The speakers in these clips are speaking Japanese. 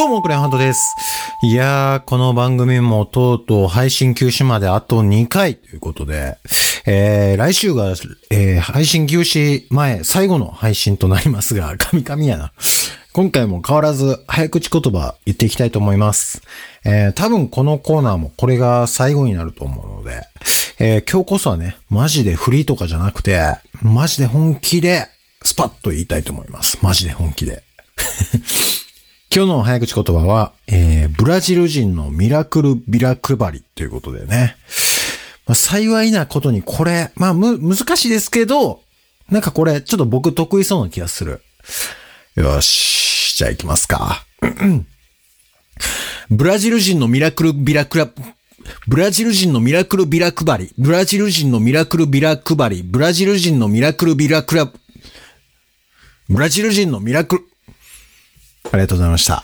どうも、クレヨンハントです。いやー、この番組もとうとう配信休止まであと2回ということで、えー、来週が、えー、配信休止前最後の配信となりますが、神々やな。今回も変わらず早口言葉言っていきたいと思います。えー、多分このコーナーもこれが最後になると思うので、えー、今日こそはね、マジでフリーとかじゃなくて、マジで本気でスパッと言いたいと思います。マジで本気で。今日の早口言葉は、えー、ブラジル人のミラクルビラ配りということでね。まあ、幸いなことにこれ、まあ、む、難しいですけど、なんかこれ、ちょっと僕得意そうな気がする。よし、じゃあ行きますか。ブラジル人のミラクルビラクラ、ブラジル人のミラクルビラ配り、ブラジル人のミラクルビラ配り、ブラジル人のミラクルビラクラ、ブラジル人のミラクル、ありがとうございました。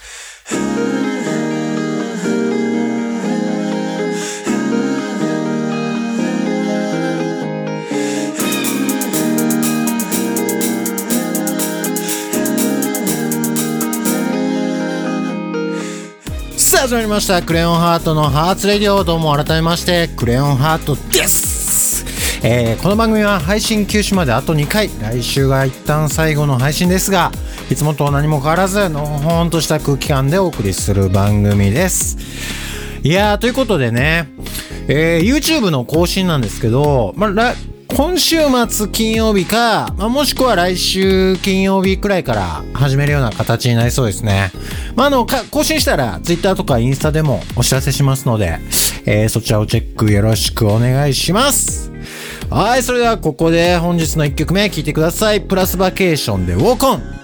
さあ始まりました。クレヨンハートのハーツレディオ。どうも改めましてクレヨンハートです、えーこの番組は配信休止まであと2回来週が一旦最後の配信ですがいつもと何も変わらずのほほんとした空気感でお送りする番組ですいやーということでね、えー YouTube の更新なんですけど、まあ、今週末金曜日か、まあ、もしくは来週金曜日くらいから始めるような形になりそうですね。まあ、あの、更新したら Twitter とかインスタでもお知らせしますので、えーそちらをチェックよろしくお願いします。はい、それではここで本日の1曲目聴いてください。プラスバケーションでウォーコン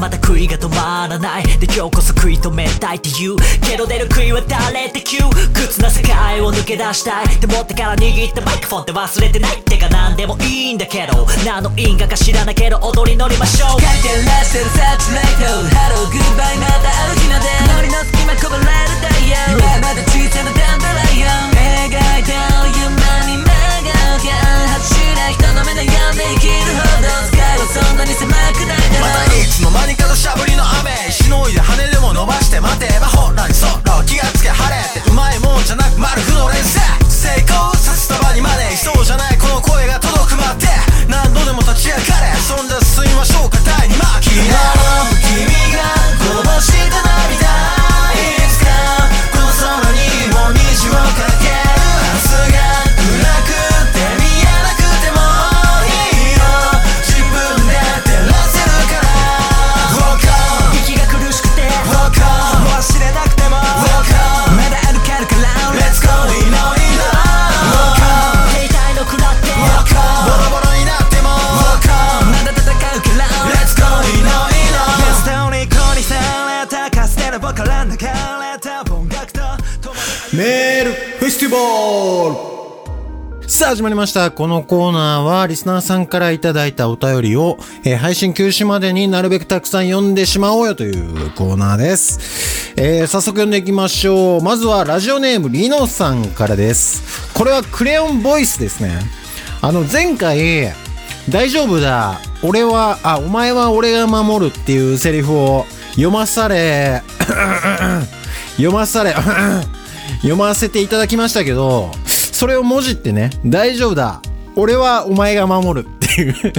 また悔いが止まらない。で今日こそ食い止めたいって言う。けど出る杭は誰って急屈な世界を抜け出したい。で持ってから握ったマイクフォンって忘れてないってか何でもいいんだけど。何の因果か知らないけど踊り乗りましょう。ールフェスティバルさあ始まりました。このコーナーはリスナーさんからいただいたお便りを、えー配信休止までになるべくたくさん読んでしまおうよというコーナーです。えー早速読んでいきましょう。まずはラジオネームリノさんからです。これはクレヨンボイスですね。あの前回、大丈夫だ。俺は、あ、お前は俺が守るっていうセリフを読まされ、読まされ、読ませていただきましたけど、それを文字ってね、大丈夫だ。俺はお前が守るっていう。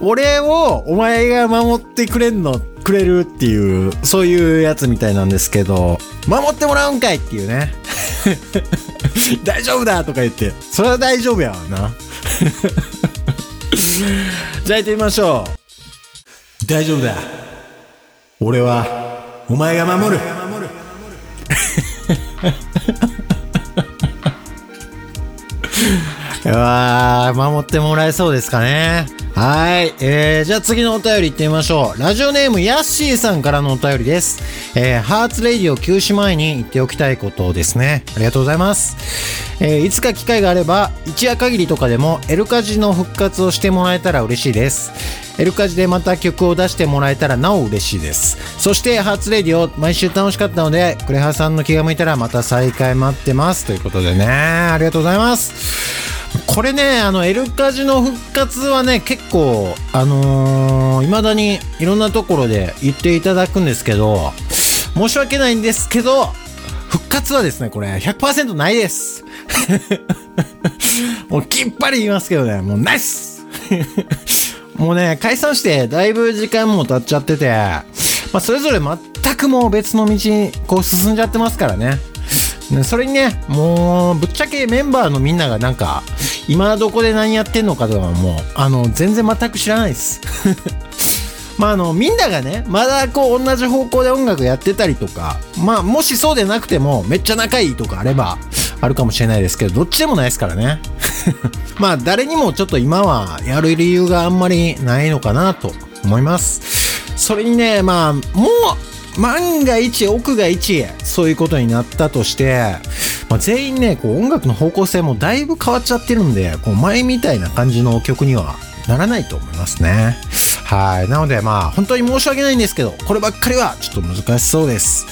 俺をお前が守ってくれんの、くれるっていう、そういうやつみたいなんですけど、守ってもらうんかいっていうね。大丈夫だとか言って、それは大丈夫やわな。じゃあ行ってみましょう。大丈夫だ。俺は、お前が守る。うわー、守ってもらえそうですかね。はい。えー、じゃあ次のお便り行ってみましょう。ラジオネームヤッシーさんからのお便りです。えー、ハーツレイディオ休止前に言っておきたいことですね。ありがとうございます。えーいつか機会があれば一夜限りとかでもエルカジの復活をしてもらえたら嬉しいですエエルカジでまた曲を出してもらえたらなお嬉しいです。そして初レディオ毎週楽しかったのでクレハさんの気が向いたらまた再開待ってます。ということでねありがとうございます。これね、あの、エルカジの復活はね、結構、あのー、未だにいろんなところで言っていただくんですけど、申し訳ないんですけど、復活はですね、これ100%ないです。もうきっぱり言いますけどね、もうないっす。もうね、解散してだいぶ時間も経っちゃってて、まあ、それぞれ全くもう別の道にこう進んじゃってますからね。それにね、もう、ぶっちゃけメンバーのみんながなんか、今どこで何やってんのかとかもう、あの、全然全く知らないです。まああの、みんながね、まだこう同じ方向で音楽やってたりとか、まあもしそうでなくても、めっちゃ仲いいとかあれば、あるかもしれないですけど、どっちでもないですからね。まあ誰にもちょっと今はやる理由があんまりないのかなと思います。それにね、まあ、もう、万が一、奥が一、そういうことになったとして、まあ、全員ね、こう音楽の方向性もだいぶ変わっちゃってるんで、こう前みたいな感じの曲にはならないと思いますね。はい。なのでまあ、本当に申し訳ないんですけど、こればっかりはちょっと難しそうです。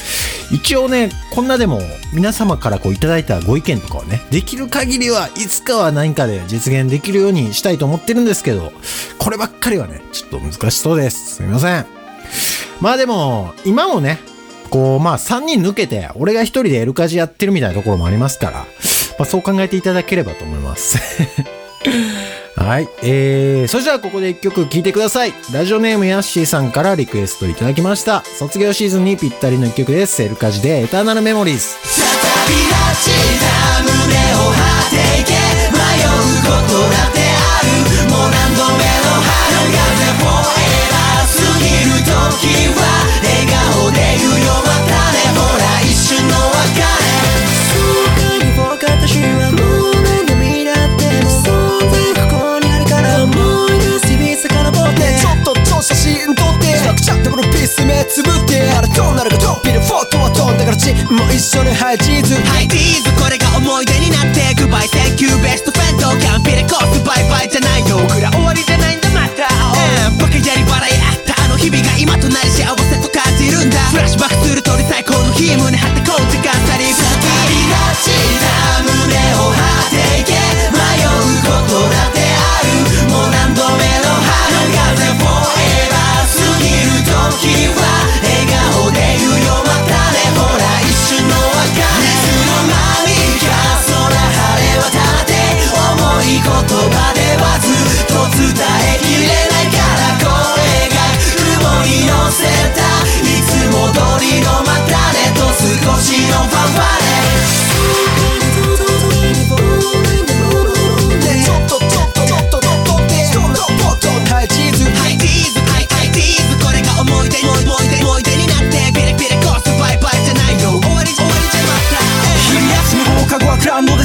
一応ね、こんなでも皆様からこういただいたご意見とかをね、できる限りはいつかは何かで実現できるようにしたいと思ってるんですけど、こればっかりはね、ちょっと難しそうです。すみません。まあでも、今もね、こう、まあ3人抜けて、俺が一人でエルカジやってるみたいなところもありますから、まあそう考えていただければと思います。はい。えー、それじゃあここで一曲聴いてください。ラジオネームヤッシーさんからリクエストいただきました。卒業シーズンにぴったりの一曲です。セルカジでエターナルメモリーズ。一緒にハイチーズハイディーズ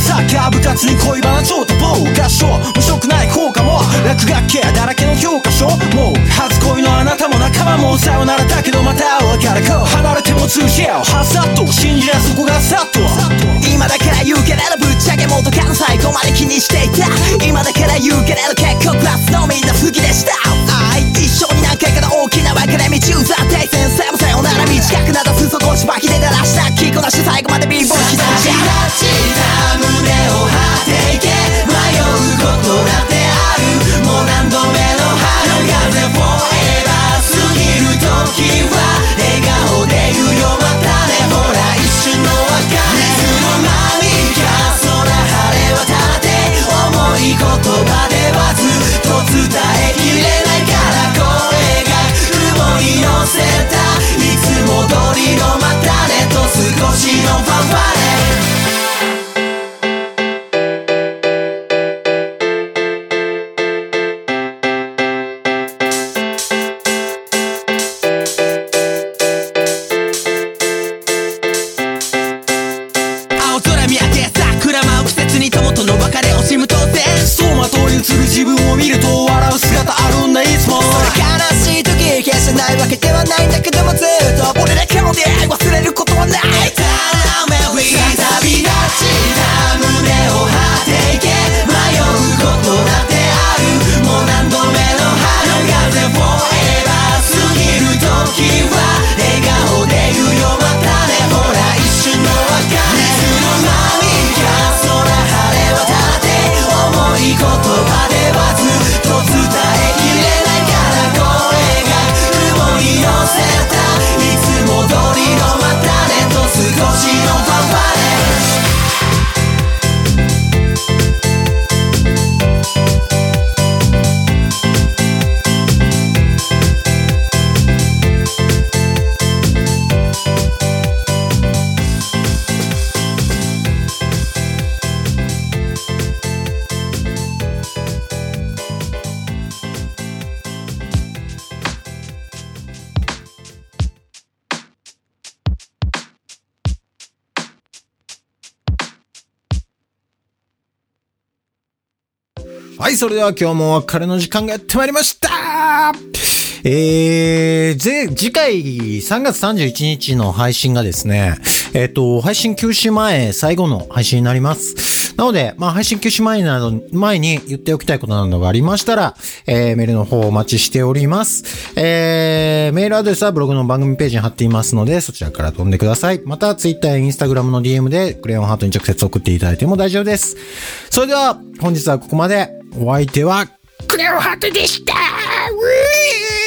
サッカー部活に恋バナちょ。っと棒合唱無色ない効果も落書き系だらけの教科書もう初恋のあなたも仲間もさよならだけどまたお別れこう離れても通じ合うはさっと信じりゃそこがさっと今だから言うけれどぶっちゃけ元カノ最後まで気にしていた今だから言うけれど結構クラスのみんな好きはい、それでは今日もお別れの時間がやってまいりましたえー、ぜ、次回3月31日の配信がですね、えっ、と、配信休止前最後の配信になります。なので、まあ配信休止前など、前に言っておきたいことなどがありましたら、えー、メールの方をお待ちしております。えー、メールアドレスはブログの番組ページに貼っていますので、そちらから飛んでください。また、ツイッターやインスタグラムの DM で、クレヨンハートに直接送っていただいても大丈夫です。それでは、本日はここまで。お相手は、クレオハトでした。ウィー。